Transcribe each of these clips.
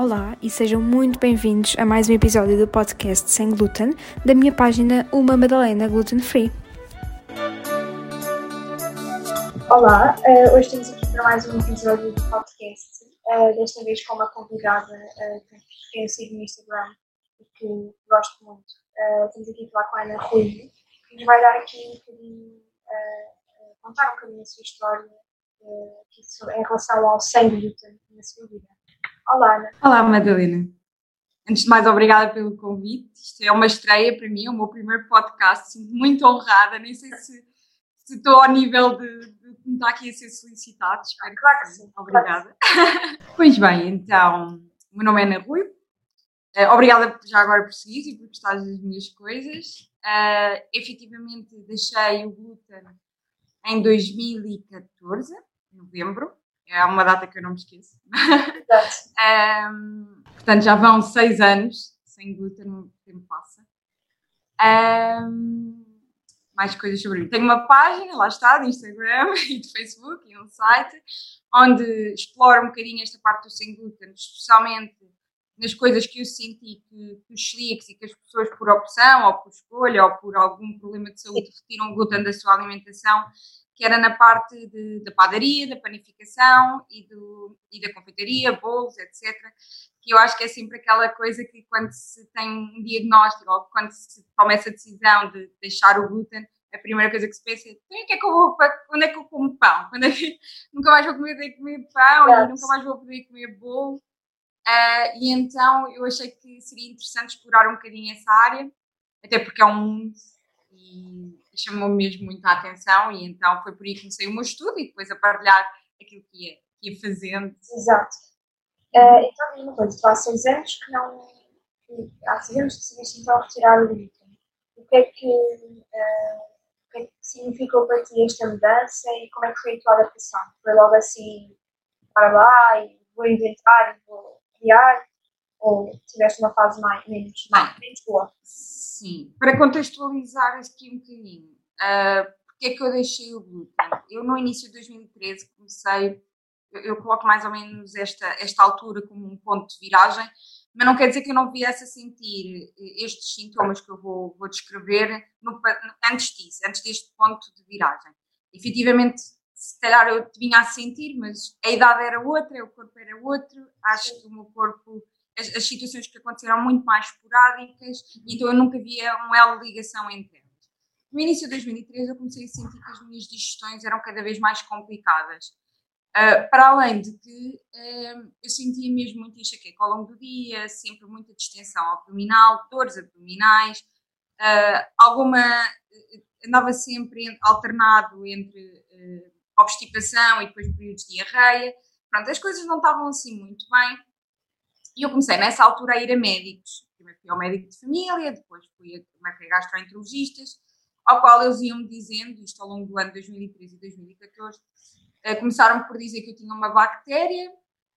Olá e sejam muito bem-vindos a mais um episódio do podcast Sem Glúten da minha página Uma Madalena Gluten Free. Olá, uh, hoje estamos aqui para mais um episódio do podcast, uh, desta vez com uma convidada uh, que eu sigo no Instagram e que gosto muito. Estamos aqui a falar com a Ana Rui, que vai dar aqui um bocadinho, contar um bocadinho a sua história em relação ao sem glúten na sua vida. Olá, Ana. Olá, Madalena. Antes de mais, obrigada pelo convite. Isto é uma estreia para mim, é o meu primeiro podcast. Sinto muito honrada. Nem sei se, se estou ao nível de, de estar aqui a ser solicitado. Espero claro que sim. Obrigada. Claro pois bem, então, o meu nome é Ana Rui. Uh, obrigada já agora por seguir e por gostar das minhas coisas. Uh, efetivamente, deixei o glúten em 2014, em novembro é uma data que eu não me esqueço. um, portanto, já vão seis anos sem glúten, o tempo passa. Um, mais coisas sobre mim. Tenho uma página, lá está, de Instagram e de Facebook e um site, onde exploro um bocadinho esta parte do sem glúten, especialmente nas coisas que eu senti que, que os celíacos e que as pessoas por opção ou por escolha ou por algum problema de saúde retiram glúten da sua alimentação que era na parte de, da padaria, da panificação e, do, e da confeitaria, bolos, etc. Que eu acho que é sempre aquela coisa que quando se tem um diagnóstico ou quando se toma essa decisão de deixar o glúten, a primeira coisa que se pensa é então, que é que eu vou, quando é que eu como pão? Quando é que, nunca mais vou poder comer pão e nunca mais vou poder comer bolo. Uh, e então eu achei que seria interessante explorar um bocadinho essa área, até porque é um mundo e chamou mesmo muito a atenção e então foi por aí que comecei o meu estudo e depois a partilhar aquilo que ia, que ia fazendo. Exato. Uh, então, diz uma coisa, há seis anos que não. Há seis anos que decidiste então retirar o glúten. O que é que, uh, o que é que significou para ti esta mudança e como é que foi a tua adaptação? Foi logo assim, para lá e vou inventar e vou criar? Ou tiveste uma fase mais, menos, mais, menos boa? Sim, para contextualizar aqui um bocadinho, uh, porque é que eu deixei o glúten? Eu no início de 2013 comecei, eu, eu, coloco mais ou menos esta, esta altura como um ponto de viragem, mas não quer dizer que eu não viesse a sentir estes sintomas que eu vou, vou descrever no, antes disso, antes deste ponto de viragem. Efetivamente, se calhar eu vinha a sentir, mas a idade era outra, o corpo era outro, acho que o meu corpo as, as, situações que aconteceram muito mais esporádicas, então eu nunca via um elo de ligação entre elas. No início de 2013 eu comecei a sentir que as minhas digestões eram cada vez mais complicadas. Uh, para além de que uh, eu sentia mesmo muito enxaqueca ao longo do dia, sempre muita distensão abdominal, dores abdominais, uh, alguma. andava sempre alternado entre obstipação e depois períodos de diarreia. Pronto, as coisas não estavam assim muito bem. E eu comecei nessa altura a ir a médicos. Primeiro fui ao médico de família, depois fui a, a gastroenterologistas, ao qual eles iam-me dizendo, isto ao longo do ano de 2013 e 2014, uh, começaram por dizer que eu tinha uma bactéria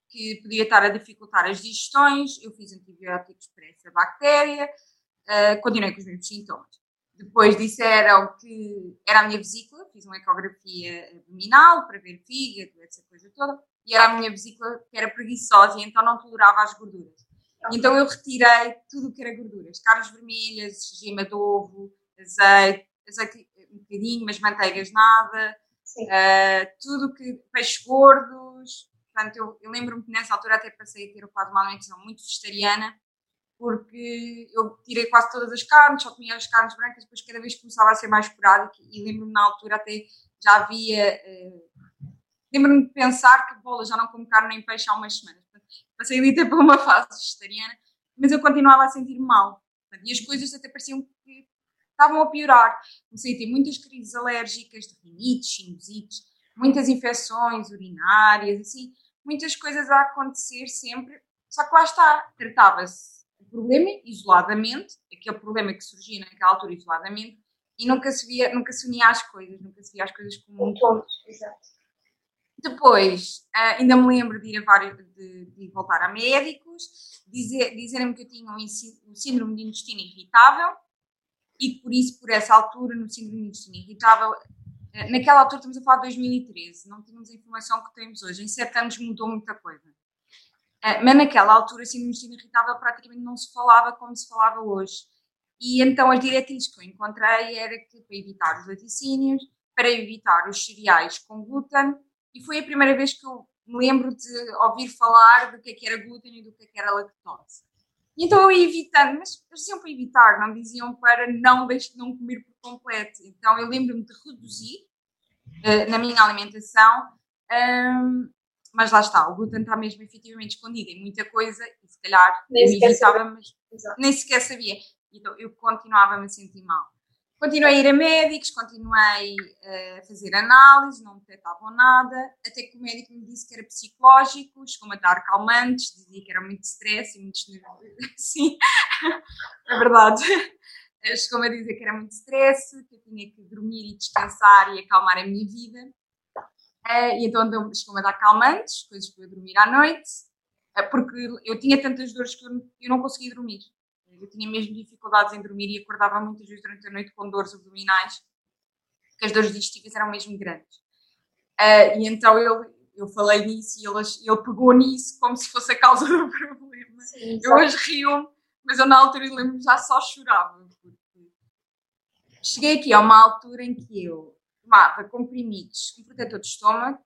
que podia estar a dificultar as digestões, eu fiz antibióticos para essa bactéria, uh, continuei com os mesmos sintomas. Depois disseram que era a minha vesícula, fiz uma ecografia abdominal para ver fígado, essa coisa toda e era a minha vesícula que era preguiçosa e então não tolerava as gorduras. Então eu retirei tudo o que era gorduras, carnes vermelhas, gema de ovo, azeite, azeite um bocadinho, mas manteigas nada, uh, tudo que peixes gordos. Portanto, eu, eu lembro-me que nessa altura até passei a ter quase uma alimentação muito vegetariana, porque eu tirei quase todas as carnes, só comia as carnes brancas, depois cada vez começava a ser mais esporádico e lembro-me na altura até já havia uh, lembro-me de pensar que, bola, já não como carne nem peixe há umas semanas. Passei ali até por uma fase vegetariana, mas eu continuava a sentir mal. E as coisas até pareciam que estavam a piorar. Comecei a ter muitas crises alérgicas, de rinites, sinusites, muitas infecções urinárias, assim, muitas coisas a acontecer sempre. Só que lá está, tratava-se problema isoladamente, aquele problema que surgia naquela altura isoladamente, e nunca se via, nunca se unia às coisas, nunca se via as coisas como um todo. Exato. Depois, uh, ainda me lembro de ir a vários, de, de voltar a médicos, dizer, dizerem-me que eu tinha um, síndrome de intestino irritável e por isso, por essa altura, no síndrome de intestino irritável, eh, naquela altura estamos a falar de 2013, não tínhamos a informação que temos hoje. Em sete anos mudou muita coisa. Eh, mas naquela altura, síndrome de intestino irritável praticamente não se falava como se falava hoje. E então as diretrizes que eu encontrei era que para evitar os laticínios, para evitar os cereais com glúten, e foi a primeira vez que eu me lembro de ouvir falar do que, é que era glúten e do que, é que era lactose. Então eu ia evitando, mas diziam para evitar, não diziam para não, não comer por completo. Então eu lembro-me de reduzir uh, na minha alimentação, um, mas lá está, o glúten está mesmo efetivamente escondido em muita coisa e se calhar nem eu evitava, mas Exato. nem sequer sabia. Então eu continuava-me a sentir mal. Continuei a ir a médicos, continuei eh, a fazer análises, não me detectavam nada, até que o médico me disse que era psicológico, chegou-me a dar calmantes, dizia que era muito stress e muito Sim, é verdade. Eh, chegou-me a dizer que era muito stress, que eu tinha que dormir e descansar e acalmar a minha vida. Eh, e então chegou-me a dar calmantes, coisas para eu dormir à noite, porque eu tinha tantas dores que eu não conseguia dormir. Eu tinha mesmo dificuldades em dormir e acordava muitas vezes durante a noite com dores abdominais, porque as dores digestivas eram mesmo grandes. Uh, e então ele, eu falei nisso e ele, ele pegou nisso como se fosse a causa do problema. Sim, eu hoje rio mas eu na altura lembro já só chorava. Cheguei aqui a uma altura em que eu tomava comprimidos, um protetor de estômago,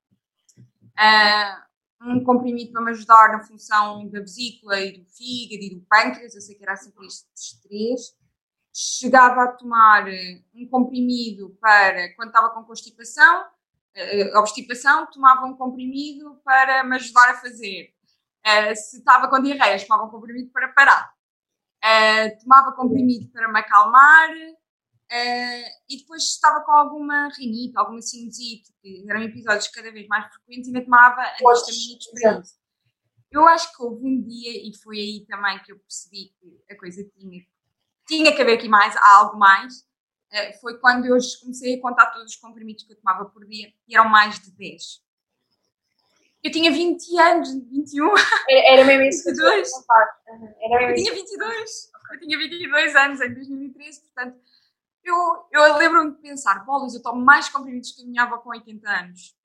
uh, um comprimido para me ajudar na função da vesícula e do fígado e do pâncreas, eu sei que era assim por estes três. Chegava a tomar eh, um comprimido para quando estava com constipação, uh, obstipação, tomava um comprimido para me ajudar a fazer. Uh, se estava com diarreia, tomava um comprimido para parar. Tomava comprimido para me acalmar, Uh, e depois estava com alguma rinite, alguma sinusite, que eram episódios cada vez mais frequentes, e ainda tomava antihistamínicos para isso. Eu acho que houve um dia, e foi aí também que eu percebi que a coisa tinha, tinha que haver aqui mais, há algo mais, uh, foi quando eu comecei a contar todos os comprimidos que eu tomava por dia, e eram mais de 10. Eu tinha 20 anos, 21. Era, era mesmo isso que eu Uhum. Era eu tinha 22. Eu tinha 22 anos em 2013, portanto eu, eu lembro-me de pensar, bolas, eu tomo mais comprimidos que a minha avó com 80 anos.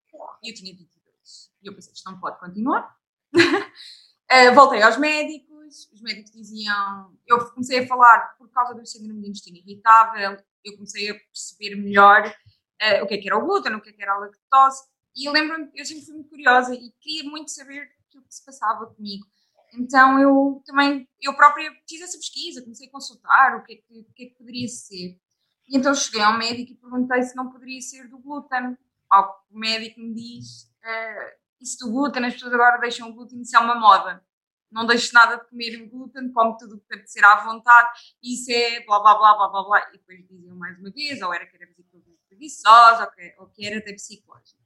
E eu tinha 22. E eu pensei, isto não pode continuar. uh, voltei aos médicos, os médicos diziam, eu comecei a falar por causa do síndrome de intestino irritável, eu comecei a perceber melhor uh, o que é que era o glúten, o que é que era a lactose, e eu lembro-me, eu sempre fui muito curiosa e queria muito saber o que se passava comigo. Então eu também, eu própria fiz essa pesquisa, comecei a consultar o que é que, o que, é que poderia ser. Então cheguei ao médico e perguntei se não poderia ser do glúten. Ao que o médico me diz: uh, isso do glúten, as pessoas agora deixam o glúten, isso é uma moda. Não deixo nada de comer glúten, come tudo o que ser à vontade, isso é blá blá blá blá blá blá. E depois diziam mais uma vez: ou era que era preguiçosa, ou ou que era até psicológica.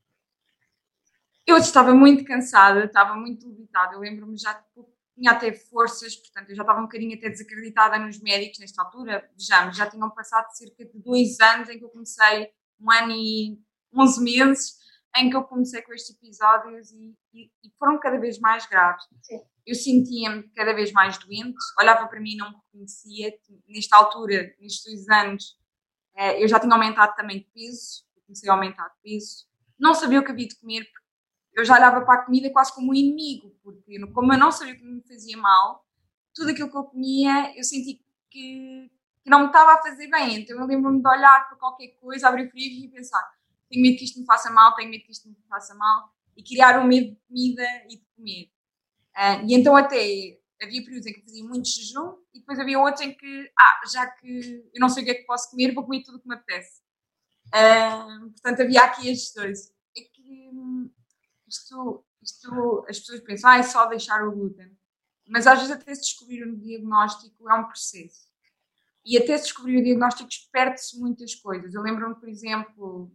Eu estava muito cansada, estava muito debilitada. Eu lembro-me já de pouco tinha até forças, portanto, eu já estava um bocadinho até desacreditada nos médicos nesta altura. Vejamos, já tinham passado cerca de dois anos em que eu comecei, um ano e onze meses, em que eu comecei com estes episódios e, e, e foram cada vez mais graves. Sim. Eu sentia-me cada vez mais doente, olhava para mim e não me reconhecia. Nesta altura, nestes dois anos, eh, eu já tinha aumentado também de peso, comecei a aumentar de peso. Não sabia o que havia de comer, porque eu já olhava para a comida quase como um inimigo, porque como eu não sabia o que me fazia mal, tudo aquilo que eu comia, eu senti que, que não me estava a fazer bem. Então eu lembro-me de olhar para qualquer coisa, abrir o frigo e pensar: tenho medo que isto me faça mal, tenho medo que isto me faça mal, e criar um medo de comida e de comer. Uh, e então até havia períodos em que fazia muito jejum e depois havia outros em que, ah, já que eu não sei o que é que posso comer, vou comer tudo o que me apetece. Uh, portanto, havia aqui estes dois. É que hum, isto, isto as pessoas pensam, ah, é só deixar o glúten. Mas às vezes até se descobrir um diagnóstico é um processo. E até se descobrir o diagnóstico perde-se muitas coisas. Eu lembro-me, por exemplo,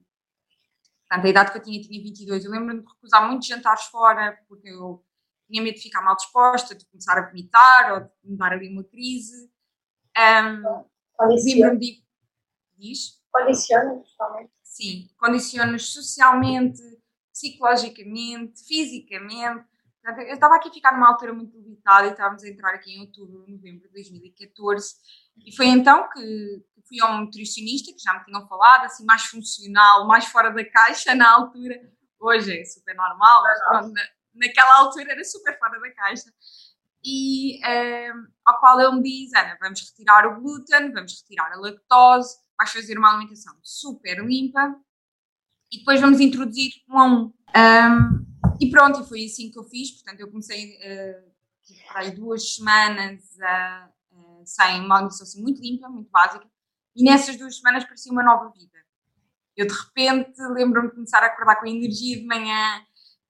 portanto, a idade que eu tinha, tinha 22, eu lembro-me de recusar muitos jantares fora, porque eu tinha medo de ficar mal disposta, de começar a vomitar ou de me dar ali uma crise. Um, de... Diz? Condiciona. Sim, condiciona-nos socialmente, psicologicamente, fisicamente. Eu estava aqui a ficar numa altura muito limitada e estávamos a entrar aqui em outubro, novembro de 2014 e foi então que fui a um nutricionista que já me tinham falado, assim, mais funcional, mais fora da caixa na altura. Hoje é super normal, mas pronto, na, naquela altura era super fora da caixa. E um, ao qual ele me diz: Ana, vamos retirar o glúten, vamos retirar a lactose, vais fazer uma alimentação super limpa e depois vamos introduzir um a um. um e pronto, e foi assim que eu fiz. Portanto, eu comecei uh, duas semanas uh, uh, sem uma alimentação assim, muito limpa, muito básica, e nessas duas semanas parecia uma nova vida. Eu de repente lembro-me de começar a acordar com energia de manhã,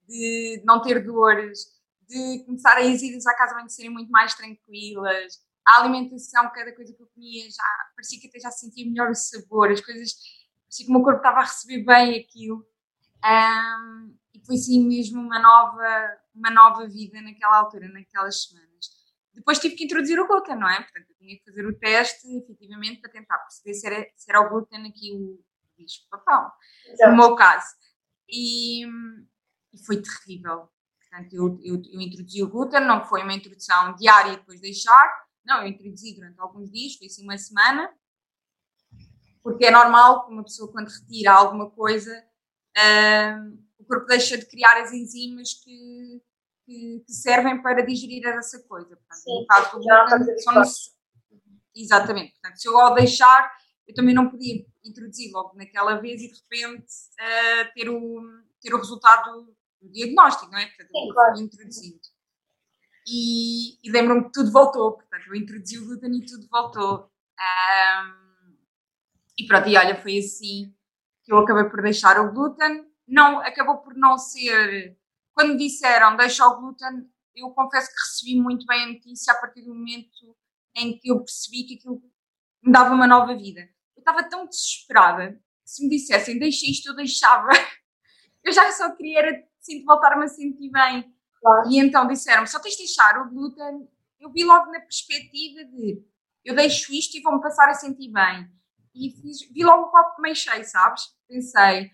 de não ter dores, de começar a as idas à casa bem serem muito mais tranquilas. A alimentação, cada coisa que eu comia, já parecia que até já sentia melhor o sabor, as coisas, parecia que o meu corpo estava a receber bem aquilo. Um, e foi assim mesmo uma nova, uma nova vida naquela altura, naquelas semanas. Depois tive que introduzir o glúten, não é? Portanto, eu tinha que fazer o teste, efetivamente, para tentar perceber se era, se era o glúten aqui o bicho papão, no meu caso. E, e foi terrível. Portanto, eu, eu, eu, introduzi o glúten, não foi uma introdução diária e depois deixar, não, eu introduzi durante alguns dias, foi assim uma semana, porque é normal que uma pessoa, quando retira alguma coisa, o corpo deixa de criar as enzimas que, que, que servem para digerir essa coisa. Portanto, Sim, no caso do glúten, Exatamente. Portanto, se eu ao deixar, eu também não podia introduzir logo naquela vez e de repente uh, ter, o, ter o resultado do diagnóstico, não é? Portanto, Sim, claro. introduzindo. E, e lembro-me que tudo voltou, portanto, eu introduzi o glúten e tudo voltou. Um, e pronto, e olha, foi assim que eu acabei por deixar o glúten. Não, acabou por não ser. Quando disseram deixa o glúten, eu confesso que recebi muito bem a notícia a partir do momento em que eu percebi que aquilo me dava uma nova vida. Eu estava tão desesperada que se me dissessem deixa isto, eu deixava. Eu já só queria era sinto voltar-me a sentir bem. Claro. E então disseram só tens de deixar o glúten. Eu vi logo na perspectiva de eu deixo isto e vou-me passar a sentir bem. E fiz, vi logo o copo meio cheio, sabes? Pensei,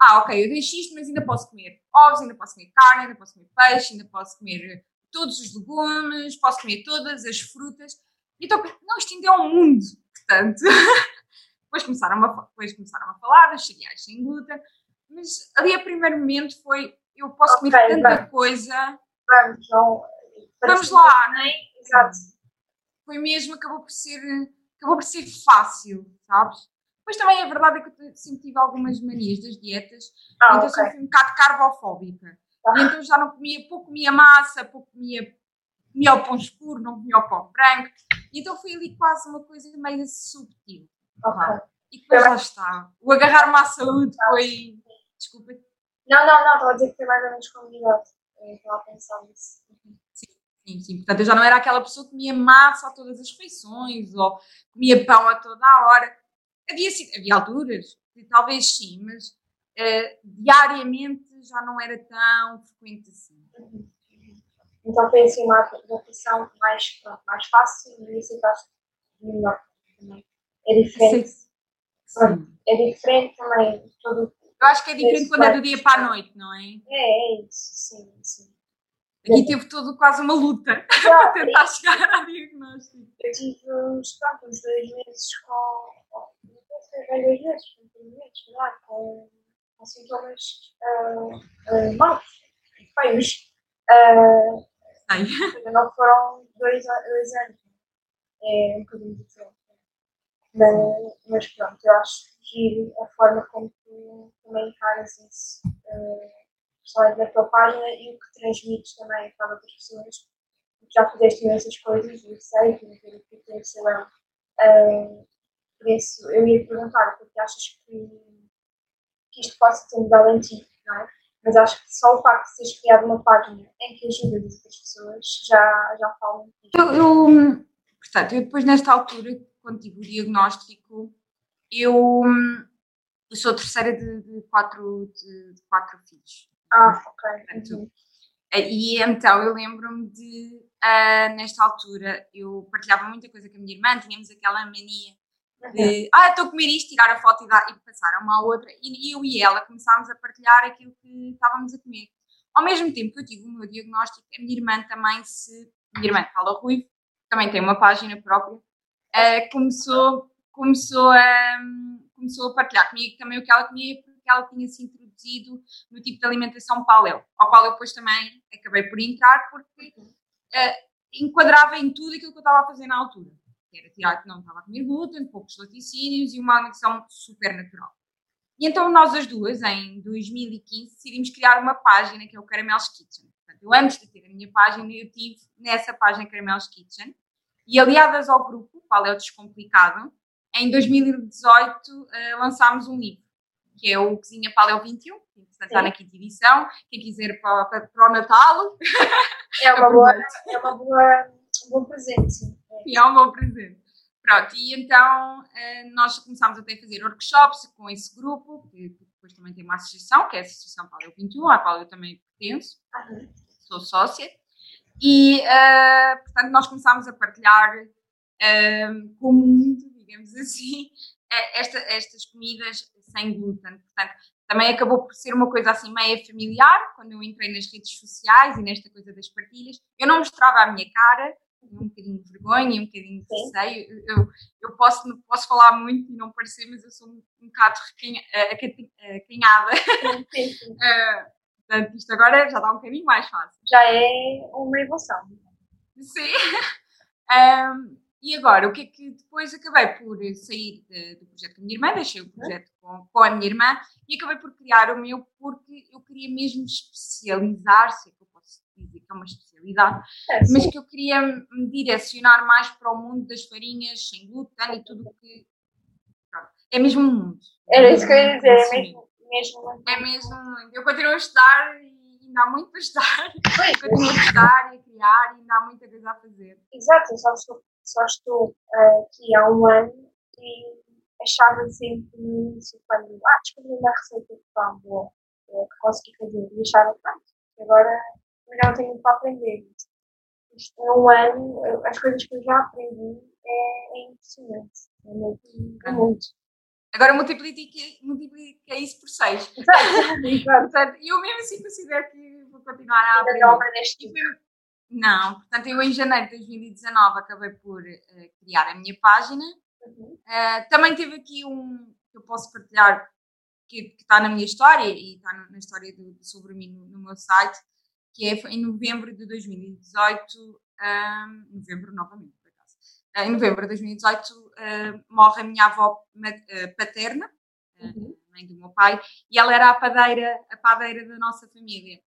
ah, ok, eu deixo isto, mas ainda posso comer ovos, ainda posso comer carne, ainda posso comer peixe, ainda posso comer todos os legumes, posso comer todas as frutas. E então, não, isto ainda é um mundo, portanto. depois, começaram a, depois começaram a falar das cereais sem glúten, mas ali a primeiro momento foi eu posso okay, comer tanta coisa. Vamos, não. Vamos lá, não é? Exato. Foi mesmo, acabou por ser, acabou por ser fácil, sabes? Mas também a verdade é que eu sempre tive algumas manias das dietas, ah, então okay. sempre fui um bocado carbofóbica. Ah. E então já não comia, pouco comia massa, pouco comia, comia o pão escuro, não comia o pão branco. E então foi ali quase uma coisa meio subtil. Okay. E depois lá está. O agarrar-me à saúde foi. Desculpa, não, não, não, estava a dizer que foi mais ou menos convidado. Eu estava a pensar nisso. Sim, sim. Portanto, eu já não era aquela pessoa que comia massa a todas as refeições ou comia pão a toda a hora. Havia, havia alturas, talvez sim, mas uh, diariamente já não era tão frequente assim. Uhum. Então foi assim uma adaptação mais, mais fácil e isso melhor também. É diferente. Sim. Sim. É diferente também todo eu acho que é diferente quando é do dia para a noite, não é? É, é isso, sim, sim. Aqui teve tudo quase uma luta para tentar chegar ao diagnóstico. Eu tive uns, pronto, uns dois meses com. Não sei, dois meses, dois meses, lá, com, com sintomas uh, uh, maus, feios. Uh, não foram dois, dois anos. É um bocadinho diferente. Mas, mas pronto, eu acho que a forma como tu também encaras isso, uh, da tua página e o que transmites também para outras pessoas, porque já fizeste imensas coisas, eu sei, que não que ter sei lá. Por isso, eu ia perguntar, porque achas que, que isto possa ter mudado em ti, não é? Mas acho que só o facto de teres criado uma página em que ajudas outras pessoas já, já fala. Eu, eu, portanto, eu depois nesta altura, quando tive o diagnóstico, eu, eu sou terceira de, de quatro, de, de, quatro filhos. Ah, ok. Portanto. E então eu lembro-me de, uh, nesta altura, eu partilhava muita coisa com a minha irmã, tínhamos aquela mania de, uhum. ah, estou a comer isto, tirar a foto e, dar, e passar a uma à outra, e eu e ela começámos a partilhar aquilo que estávamos a comer. Ao mesmo tempo que eu tive o meu diagnóstico, a minha irmã também se. Minha irmã, Paula Ruivo, também tem uma página própria, uh, começou, começou, a, começou a partilhar comigo também o que ela comia, porque ela tinha se introduzido no tipo de alimentação paleo, ao qual eu depois também acabei por entrar, porque uh, enquadrava em tudo aquilo que eu estava a fazer na altura. Era tirar que não estava a comer glúten, poucos laticínios e uma alimentação super natural. E então nós as duas, em 2015, decidimos criar uma página que é o Caramelos Kitchen. Portanto, eu antes de ter a minha página, eu tive nessa página Caramelos Kitchen. E aliadas ao grupo Paleo Descomplicado, em 2018 uh, eh, lançámos um livro, que é o Cozinha Paleo 21, que está na quinta edição. Quem quiser para, para, para o Natal. É uma boa, é uma boa, um bom presente. E é um bom presente. Pronto, e então eh, nós começámos até a fazer workshops com esse grupo, que depois também tem uma associação, que é a Associação Paleo 21, à qual eu também pertenço, sou sócia. E, uh, portanto, nós começámos a partilhar uh, com o mundo, digamos assim, esta, estas comidas sem glúten. Portanto, também acabou por ser uma coisa assim meio familiar, quando eu entrei nas redes sociais e nesta coisa das partilhas. Eu não mostrava a minha cara, um bocadinho de vergonha e um bocadinho de receio. Eu, eu posso, posso falar muito e não parecer, mas eu sou um, um bocado acanhada. uh, portanto, isto agora já está um bocadinho mais fácil. Já é uma evolução. Sim. Um, e agora, o que é que depois acabei por sair de, do projeto com a minha irmã, deixei o projeto com, com, a minha irmã e acabei por criar o meu porque eu queria mesmo especializar, se é que eu posso dizer que é uma especialidade, é, mas que eu queria me direcionar mais para o mundo das farinhas sem glúten e tudo o que. Pronto, é mesmo um mundo. Era isso que eu ia dizer, é mesmo, mesmo É mesmo. Eu continuo a estudar e ainda há muito para estudar. continuo a estudar e a criar e ainda há muita coisa a fazer. Exato, só estou só estou uh, aqui há um ano e achava sempre no início, quando ah, descobri uma receita de pão boa uh, que consegui fazer, e achava pronto, agora não tenho para aprender. Isto, num ano, as coisas que eu já aprendi é, é impressionante. É mesmo é muito. Agora multiplica, multiplica isso por 6. Exato, exato. eu mesmo assim considero que vou continuar a aprender. Ainda não aprendeste não, portanto, eu em janeiro de 2019 acabei por uh, criar a minha página. Uhum. Uh, também teve aqui um que eu posso partilhar que, está na minha história e está na história do, sobre mim no, no, meu site, que é em novembro de 2018, um, novembro novamente, por acaso. Uh, em novembro de 2018 morre a minha avó paterna, uhum. mãe do meu pai, e ela era a padeira, a padeira da nossa família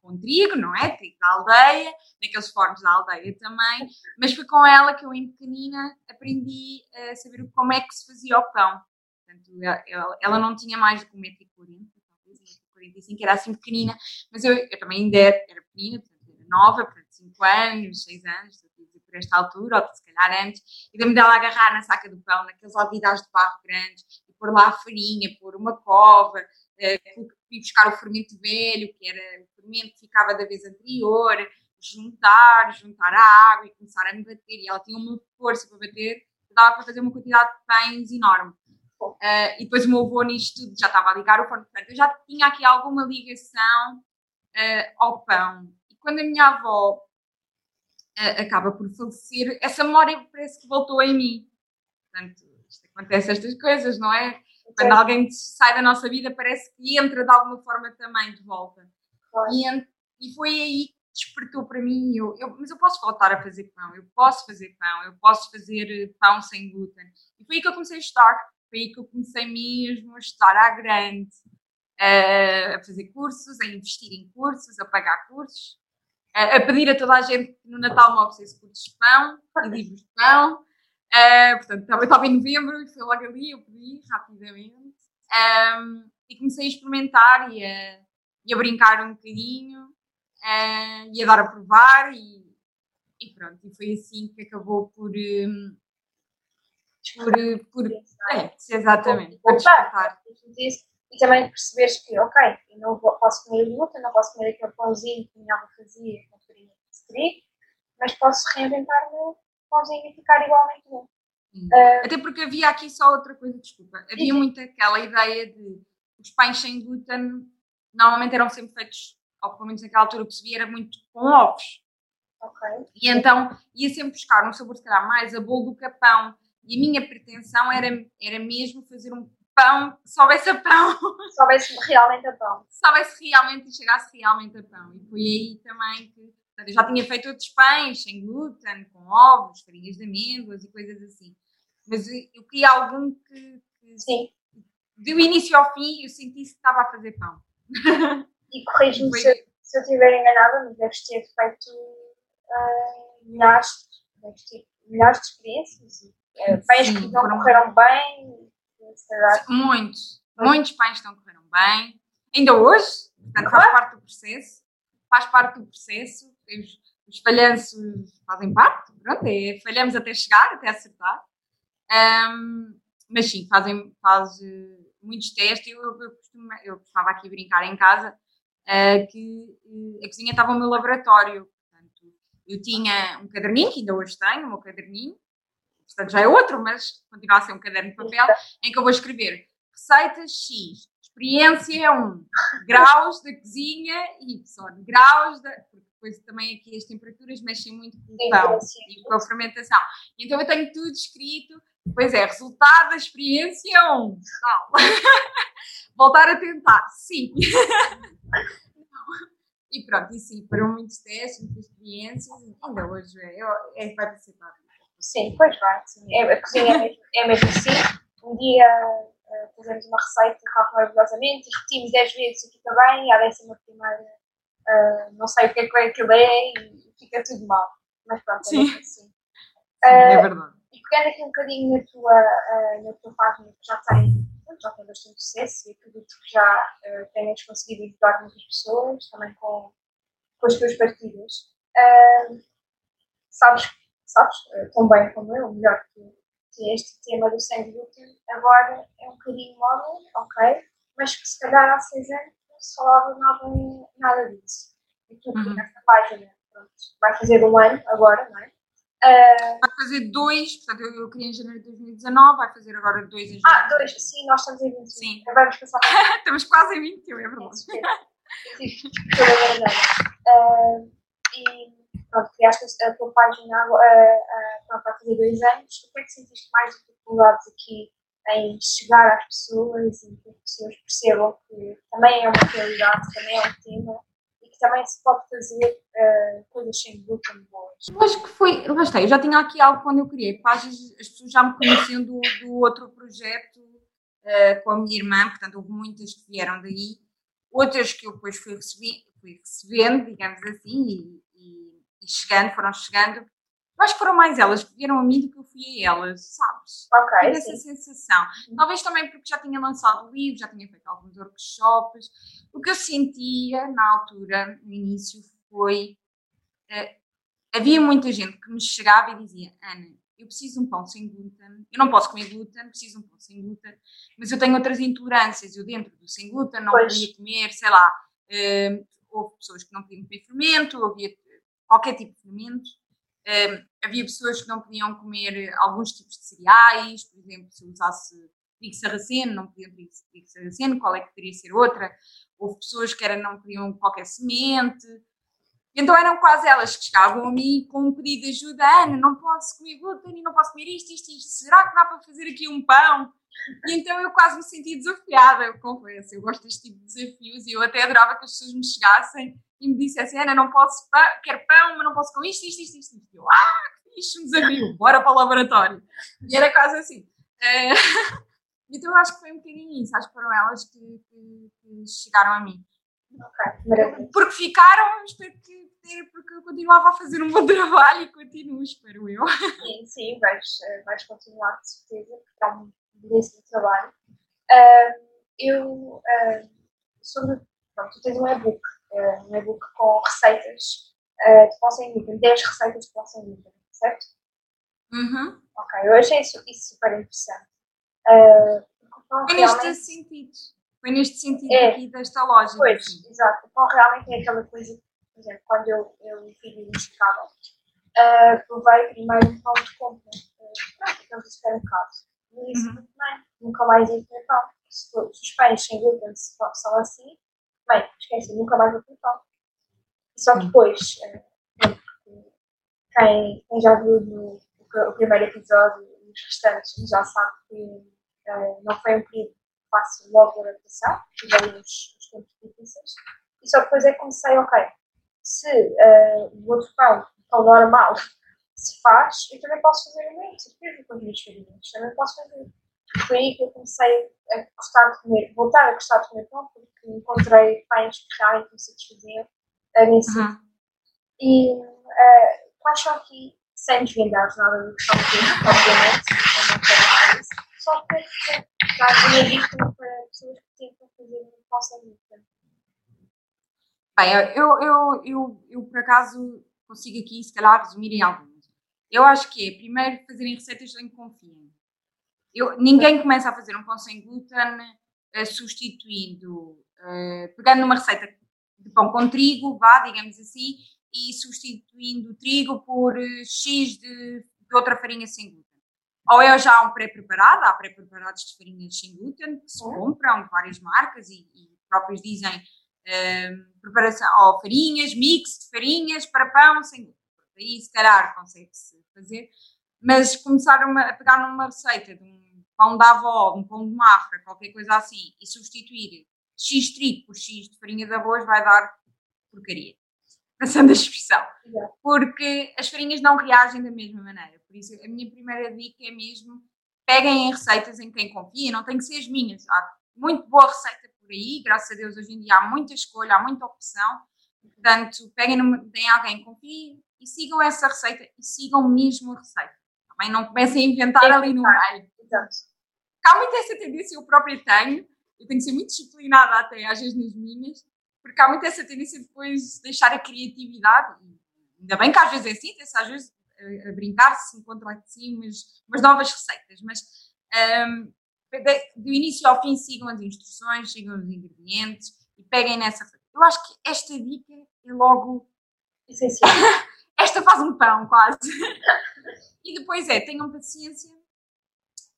com trigo, não é? Trigo da aldeia, naqueles fornos da aldeia também, mas foi com ela que eu, em pequenina, aprendi a saber como é que se fazia o pão. Portanto, ela, ela não tinha mais de 1,40m, talvez 1,45m, era assim pequenina, mas eu, eu também ainda era, era pequenina, portanto, era nova, portanto, 5 anos, 6 anos, por esta altura, ou se calhar antes, e lembro dela agarrar na saca do pão, naqueles alvidares de barro grandes, e pôr lá a farinha, pôr uma cova, uh, ir buscar o fermento velho, que era o fermento que ficava da vez anterior, juntar, juntar a água e começar a me bater. E ela tinha uma força para bater, dava para fazer uma quantidade de pães enorme. Uh, e depois o meu avô nisto tudo já estava a ligar o forno. Portanto, eu já tinha aqui alguma ligação uh, ao pão. E quando a minha avó uh, acaba por falecer, essa memória parece que voltou em mim. Portanto, isto acontece estas coisas, não é? Quando alguém sai da nossa vida, parece que entra de alguma forma também de volta. E, e foi aí que despertou para mim. Eu, eu, mas eu posso voltar a fazer pão, eu posso fazer pão, eu posso fazer pão sem glúten. E foi aí que eu comecei a estudar. Foi aí que eu comecei mesmo a estudar à grande, a fazer cursos, a investir em cursos, a pagar cursos, a pedir a toda a gente que no Natal me oferecesse cursos de pão e livros de pão. Uh, portanto, também estava em novembro e foi logo ali, eu pedi rapidamente. Um, e comecei a experimentar e a, e a brincar um bocadinho uh, e a dar a provar e, e, pronto. E foi assim que acabou por. Um, por, por é, exatamente, por despertar. E também perceberes que, ok, eu não posso comer glúten, não posso comer aquele pãozinho que minha avó fazia com farinha de trigo, mas posso reinventar-me podem ficar igualmente bom. Uh, Até porque havia aqui só outra coisa, desculpa. Havia sim. muito aquela ideia de os pães sem glúten normalmente eram sempre feitos ou pelo menos naquela altura o que se via era muito com ovos. Ok. E então ia sempre buscar um sabor, se calhar, mais a bolo do que a pão. E a minha pretensão era, era mesmo fazer um pão que soubesse a pão. Soubesse realmente a pão. soubesse realmente e chegasse realmente a pão. E foi aí também que. Eu já tinha feito outros pães sem glúten, com ovos, farinhas de amêndoas e coisas assim. Mas eu queria algum que, que Sim. do início ao fim eu sentisse que estava a fazer pão. E corrijo-me Foi- se, eu- se eu estiver enganada, mas deves ter feito ah, milhares, deves ter milhares de experiências. ah, pães Sim, que não foram- correram bem. Muitos, muitos pães não correram bem. Ainda hoje, portanto, faz parte do processo. Faz parte do processo. Os, os falhanços fazem parte, pronto, é, falhamos até chegar, até acertar. Ahm, mas sim, fazem, faz eh, muitos testes. Eu, eu, costumo- eu costumava aqui brincar em casa eh, que eh, a cozinha estava o meu laboratório. Portanto, eu tinha um caderninho, que ainda hoje tenho, o meu caderninho, portanto já é outro, mas continua a ser um caderno de papel, em que eu vou escrever receitas X, experiência 1, graus da cozinha Y, graus da. Depois também aqui as temperaturas mexem muito com o pão e com a fermentação. Então eu tenho tudo escrito, depois é resultado da experiência 1, tal. Voltar a tentar, sim. E pronto, e sim, foram muitos testes, muitas experiências, ainda hoje é, é, vai participar. Sim, pois vai. Sim. É, a cozinha é mesmo, é mesmo assim. Um dia ah, fazemos uma receita que maravilhosamente e repetimos 10 vezes e fica bem, e à décima primeira ah, não sei o que é que aquilo é e fica tudo mal. Mas pronto, é Sim. mesmo assim. Sim, Ah, é verdade. E pegando aqui um bocadinho na tua, ah, na tua página, que já tem, já tem bastante sucesso e acredito que já ah, tenhas conseguido ajudar muitas pessoas, também com, com as tuas partidas. Sabes, sabes tão bem como eu, melhor que, que este tema do sem glúten agora é um bocadinho móvel, ok, mas que se calhar há seis anos se falava nada, nada disso. E tu, Uhum. nesta página, pronto, vai fazer um ano agora, não é? Ah, Vai fazer dois, portanto, eu, eu queria em janeiro de 2019, vai fazer agora dois em janeiro. Ah, dois, sim, nós estamos em 21. Sim. Vamos passar Estamos quase em 21, é verdade. uh, E pronto, criaste a tua página agora, uh, pronto, vai fazer dois anos. O que é que sentiste mais dificuldades aqui em chegar às pessoas e que as pessoas percebam que também é uma realidade, também é um tema e que também se pode fazer uh, coisas sem glúten boas? Eu acho que foi, lá está, eu já tinha aqui algo quando eu criei páginas, as pessoas já me conheciam do, do outro projeto eh, com a minha irmã, portanto houve muitas que vieram daí, outras que eu depois fui, recebi, fui recebendo, digamos assim, e, e- e chegando, foram chegando. Eu acho que foram mais elas que vieram a mim do que eu fui a elas, sabes? Ok, Tive essa sensação. Talvez também porque já tinha lançado o livro, já tinha feito alguns workshops. O que eu sentia na altura, no início, foi. eh, havia muita gente que me chegava e dizia: Ana, eu preciso de um pão sem glúten. Eu não posso comer glúten, preciso de um pão sem glúten, mas eu tenho outras intolerâncias. Eu, dentro do sem glúten, não Pois. podia comer, sei lá. eh, houve pessoas que não podiam comer fermento, havia qualquer tipo de fermento. Eh, havia pessoas que não podiam comer alguns tipos de cereais, por exemplo, se usasse trigo sarraceno, não podiam trigo, sarraceno, qual é que poderia ser outra? Houve pessoas que era, não podiam qualquer semente. Então eram quase elas que chegavam a mim com um pedido de ajuda, Ana, não posso comer glúten não posso comer isto, isto, isto, será que dá para fazer aqui um pão? E então eu quase me senti desafiada, eu confesso, eu gosto deste tipo de desafios e eu até adorava que as pessoas me chegassem e me dissessem, Ana, não posso, quero pão, mas não posso com isto, isto, isto, isto. E eu, ah, que fixe, um desafio, bora para o laboratório. E era quase assim. Eh, então eu acho que foi um bocadinho isso, acho que foram elas que, que- que chegaram a mim. Ok, maravilha. Porque ficaram, espero que porque eu continuava a fazer um bom trabalho e continuo, espero eu. Sim, sim, vais, eh, vais continuar, de certeza, porque é um belíssimo trabalho. Ah, eu, ah, sobre, pronto, tu tens um e-book, um e-book com receitas eh, de pão sem glúten, 10 receitas de pão sem glúten, certo? Uhum. Ok, eu achei isso, isso super interessante. O pão Foi neste sentido. Foi neste sentido É. aqui desta lógica. pois, exato, o pão realmente é aquela coisa, por exemplo, quando eu, eu fiz no Chicago, uh, provei primeiro um pão de compra, uh, pronto, do supermercado. E isso Uhum. muito bem, nunca mais ia comer pão. Se, os pães sem glúten são assim, bem, esquece, nunca mais vou pão. Só depois, quem, quem já viu o primeiro episódio e os restantes já sabe que uh, não foi um período fácil logo de adaptação, tivemos os tempos difíceis, e só depois é que comecei, ok, se uh, o outro pão, pão normal, se faz, eu também posso fazer o mesmo, fiz com filhinhas, também posso fazer. Foi aí que eu comecei a gostar de comer, voltar a gostar de comer pão, porque encontrei pães que realmente me satisfaziam a mim uhum. E uh, quais são aqui, sem desvendar nada do que estão aqui, obviamente, eu não quero mais, só para dar a minha dica para pessoas que tentam fazer um glúten. Bem, eu, eu, eu, eu, por acaso consigo aqui, se calhar, resumir em algumas. Eu acho que é, primeiro, fazerem receitas em que confiem. Eu, ninguém começa a fazer um pão sem glúten uh, substituindo, uh, pegando numa receita de pão com trigo, vá, digamos assim, e substituindo o trigo por uh, X de, de, outra farinha sem glúten. Ou é já um pré-preparado, há pré-preparados de farinhas sem glúten que se compram, várias marcas e, e próprios dizem preparação, ou farinhas, mix de farinhas para pão sem glúten. Aí se calhar consegue-se fazer, mas começar uma, a pegar numa receita de um pão da avó, um pão de mafra, qualquer coisa assim, e substituir X trigo por X de farinha de arroz vai dar porcaria. Passando a expressão. Porque as farinhas não reagem da mesma maneira. Por isso, a minha primeira dica é mesmo peguem em receitas em quem confia, não tem que ser as minhas. Há muito boa receita por aí, graças a Deus hoje em dia há muita escolha, há muita opção. Portanto, peguem em alguém que confie e sigam essa receita e sigam mesmo a receita. Também não comecem a inventar ali no meio. Há muito essa tendência, eu própria tenho, eu tenho que ser muito disciplinada até às vezes nas minhas, porque há muito essa tendência de depois deixar a criatividade, ainda bem que às vezes é assim, tem-se às vezes a, brincar, se encontra assim umas, umas novas receitas, mas um, do início ao fim sigam as instruções, sigam os ingredientes e peguem nessa. Eu acho que esta dica é logo essencial. esta faz um pão quase. e depois é, tenham paciência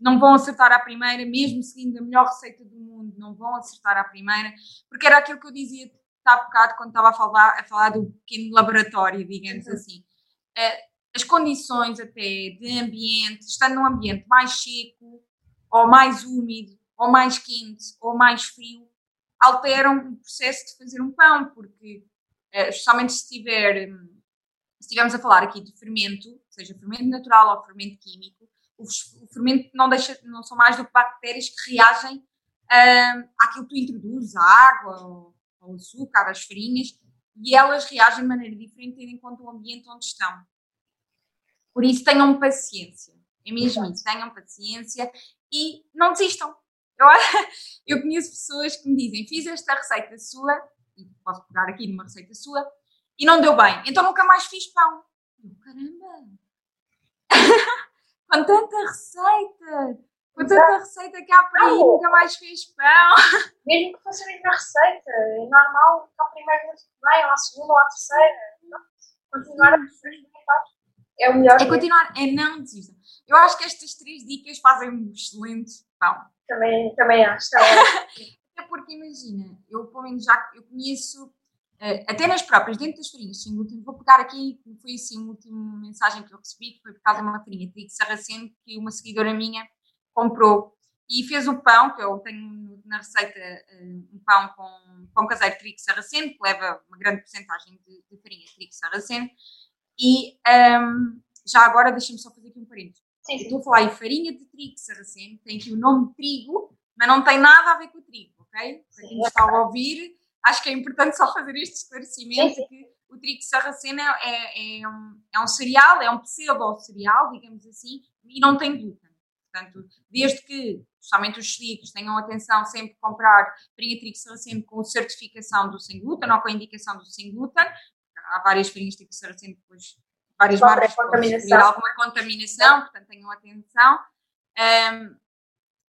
não vão acertar à primeira, mesmo seguindo a melhor receita do mundo, não vão acertar à primeira, porque era aquilo que eu dizia há bocado quando estava a falar, a falar do pequeno laboratório, digamos uhum. assim. Uh, as condições até de ambiente, estando num ambiente mais seco, ou mais úmido, ou mais quente, ou mais frio, alteram o processo de fazer um pão, porque, uh, especialmente se tiver, se estivermos a falar aqui de fermento, seja fermento natural ou fermento químico, o, fermento não, deixa, não são mais do que bactérias que reagem uh, àquilo que tu introduzes, a água, ao açúcar, às farinhas, e elas reagem de maneira diferente tendo em conta o ambiente onde estão. Por isso tenham paciência, é mesmo isso, tenham paciência e não desistam. Eu, eu conheço pessoas que me dizem, fiz esta receita sua, e posso pegar aqui numa receita sua, e não deu bem, então nunca mais fiz pão. Caramba! com tanta receita, com tanta receita que há por aí, nunca mais fez pão. Mesmo que fosse a mesma receita, é normal que primeiro não tudo bem, ou à segunda ou à terceira. Continuar a. É o melhor. É continuar, é não desistir. Eu acho que estas três dicas fazem um excelente pão. Também, também acho. Até porque imagina, eu pelo menos já eu conheço até nas próprias, dentro das farinhas glúten, vou pegar aqui, foi assim a última mensagem que eu recebi, que foi por causa de uma farinha de trigo sarraceno que uma seguidora minha comprou e fez o pão, que eu tenho na receita uh, um pão com pão caseiro de trigo sarraceno, que leva uma grande porcentagem de, de farinha de trigo sarraceno, e um, ehm, já agora deixem-me só fazer aqui um parênteses. Estou a falar em farinha de trigo sarraceno, tem aqui o nome trigo, mas não tem nada a ver com o trigo, ok? Para quem está a ouvir, acho que é importante só fazer este esclarecimento sim, sim. que o trigo sarraceno é, é, é, um, é um cereal, é um pseudo-cereal, digamos assim, e não tem glúten. Portanto, desde que, justamente os celíacos tenham atenção sempre comprar farinha de trigo sarraceno com certificação do sem glúten ou com a indicação do sem glúten, há várias farinhas de trigo sarraceno depois várias marcas contaminação. alguma contaminação, portanto tenham atenção. Um,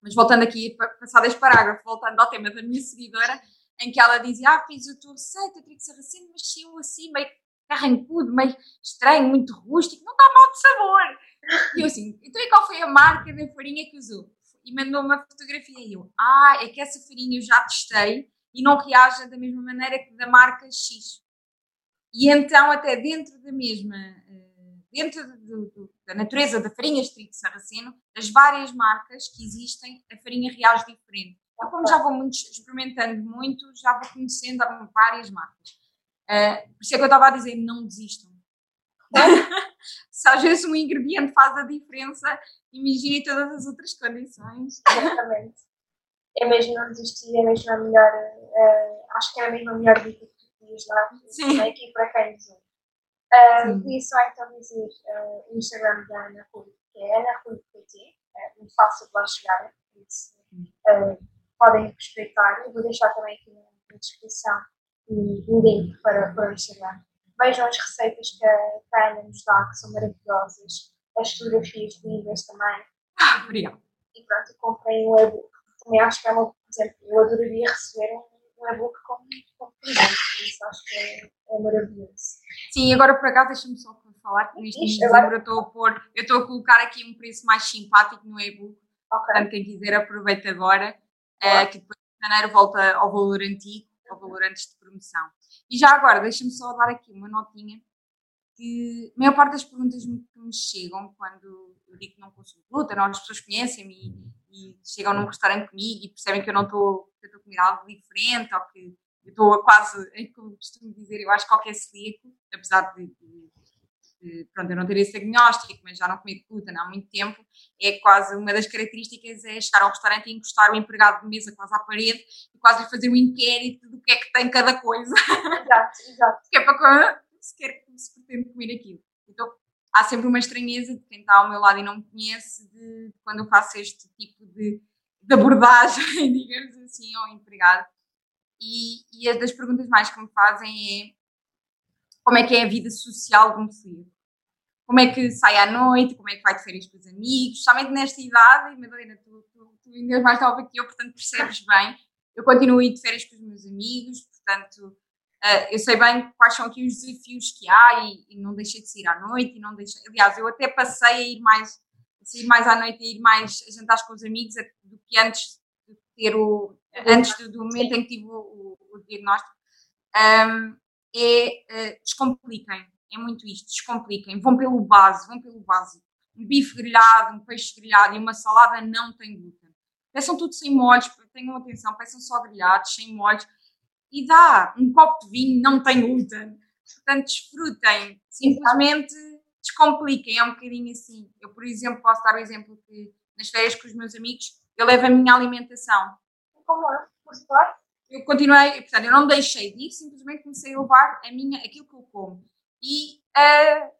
mas voltando aqui, passado este parágrafo, voltando ao tema da minha seguidora, em que ela dizia: Ah, fiz a tua receita, trigo sarraceno, mas saiu assim, meio carrancudo, meio estranho, muito rústico, não está mal de sabor. E eu assim: Então, e qual foi a marca da farinha que usou? E mandou uma fotografia. E eu: Ah, é que essa farinha eu já testei e não reage da mesma maneira que da marca X. E então, até dentro da mesma, eh, dentro da natureza da farinha estrito sarraceno, as várias marcas que existem, a farinha reage diferente. Eu, como já vou muito, experimentando muito, já vou conhecendo várias marcas. Uh, por isso é que eu estava a dizer, não desistam. Se às vezes um ingrediente faz a diferença, imagine todas as outras condições. Exatamente. É mesmo não desistir, é mesmo a melhor, uh, acho que é a mesma melhor dica que tu podias dar Sim. aqui para quem nos ouve. Uh, só então dizer uh, o Instagram da Ana Rui, que é Ana Rui PT, é muito fácil de lá chegar, uh, podem respeitar. Eu vou deixar também aqui na, descrição o link para, para o Instagram. Vejam as receitas que a, Ana nos dá, que são maravilhosas, as fotografias lindas também. Ah, obrigada. E pronto, comprei um e-book. Também acho que é uma, por exemplo, eu adoraria receber um, um e-book como, por isso acho que é, é maravilhoso. Sim, agora por acaso deixa-me só falar que neste Ixi, agora... eu estou a pôr, eu estou a colocar aqui um preço mais simpático no e-book. Okay. Portanto, quem quiser aproveita agora, é, que depois de janeiro volta ao valor antigo, ao valor antes de promoção. E já agora, deixa-me só dar aqui uma notinha que a maior parte das perguntas que me chegam quando eu digo que não consumo glúten, ou as pessoas conhecem-me e, e, chegam num restaurante comigo e percebem que eu não estou, que estou a comer algo diferente ou que eu estou a quase, é como costumo dizer, eu acho que qualquer celíaco, apesar de, de pronto, eu não ter esse diagnóstico, mas já não comi glúten há muito tempo, é quase uma das características é chegar ao restaurante e encostar o empregado de mesa quase à parede e quase fazer um inquérito do que é que tem cada coisa. Exato, exato. que é para se quer se pretende comer aquilo. Então há sempre uma estranheza de quem está ao meu lado e não me conhece de, quando eu faço este tipo de, de abordagem, digamos assim, ao empregado. E, e as das perguntas mais que me fazem é como é que é a vida social de um filho. Como é que sai à noite, como é que vai de férias com os amigos, especialmente nesta idade, e Madalena, tu, tu, tu ainda és mais nova que eu, portanto percebes bem. Eu continuo a ir de férias com os meus amigos, portanto uh, eu sei bem quais são aqui os desafios que há e, e, não deixei de sair à noite e não deixei. Aliás, eu até passei a ir mais, a sair mais à noite e ir mais a jantar com os amigos do que antes de ter o. antes do, do momento em que tive o, o, o diagnóstico. Um, é uh, descompliquem. É muito isto, descompliquem. Vão pelo base, vão pelo básico. Um bife grelhado, um peixe grelhado e uma salada não tem glúten. Peçam tudo sem molhos, tenham atenção, peçam só grelhados, sem molhos. E dá, um copo de vinho não tem glúten. Portanto, desfrutem. Simplesmente descompliquem. É um bocadinho assim. Eu, por exemplo, posso dar o exemplo que nas férias com os meus amigos, eu levo a minha alimentação. Como é? Por suporte? eu continuei, portanto, eu não deixei de ir, simplesmente comecei a levar a minha, aquilo que eu como. E uh,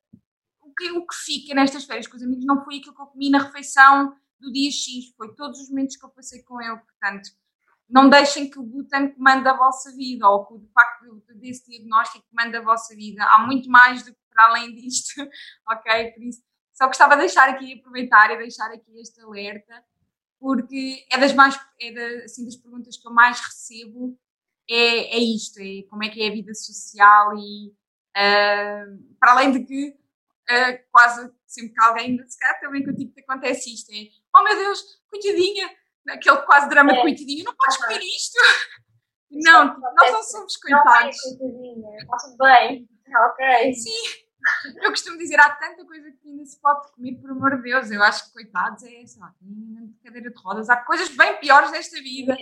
o, que, o que fica nestas férias com os amigos não foi aquilo que eu comi na refeição do dia X, foi todos os momentos que eu passei com ele. Portanto, não deixem que o glúten comande a vossa vida, ou que o facto desse diagnóstico comande a vossa vida. Há muito mais do que para além disto, ok? Por isso, só gostava de deixar aqui, aproveitar e deixar aqui este alerta porque é das mais é da, assim, das perguntas que eu mais recebo é, é isto, é como é que é a vida social e uh, para além de que uh, quase sempre que alguém, se calhar também contigo te acontece isto, é oh meu Deus, coitadinha, aquele quase drama é. de coitadinha, não podes comer isto. Não, nós não somos coitados. Não, coitadinha, está tudo bem, ok. Sim, eu costumo dizer, há tanta coisa que ainda se pode comer, por amor de Deus. Eu acho que, coitados, é lá, cadeira de rodas. Há coisas bem piores nesta vida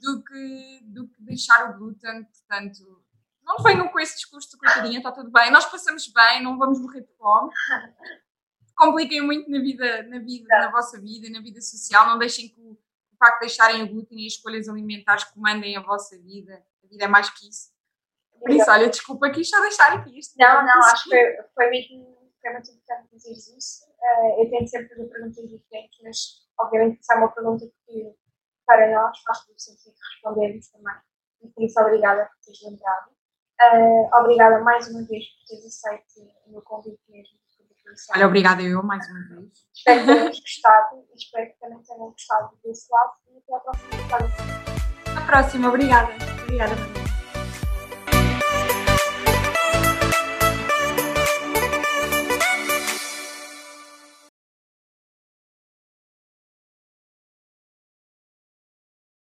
do que, do que deixar o glúten. Portanto, não venham com esse discurso de coitadinha, está tudo bem. Nós passamos bem, não vamos morrer de fome. Compliquem muito na vida, na vida, na vossa vida, na vida social. Não deixem que o, o facto de deixarem o glúten e as escolhas alimentares comandem a vossa vida. A vida é mais que isso. Por isso, olha, desculpa aqui só deixar aqui isto. Não, não, acho que foi, foi mesmo foi muito importante dizer isso. Uh, eu tento sempre fazer perguntas diferentes, mas obviamente isso é uma pergunta que para nós faz todo sentido respondermos também. E por isso, obrigada por teres lembrado. Uh, obrigada mais uma vez por teres aceito o meu convite mesmo. Olha, obrigada eu mais uma vez. Espero que tenhas gostado e espero que também tenham gostado desse lado. E até à próxima. Até à próxima, obrigada. Obrigada,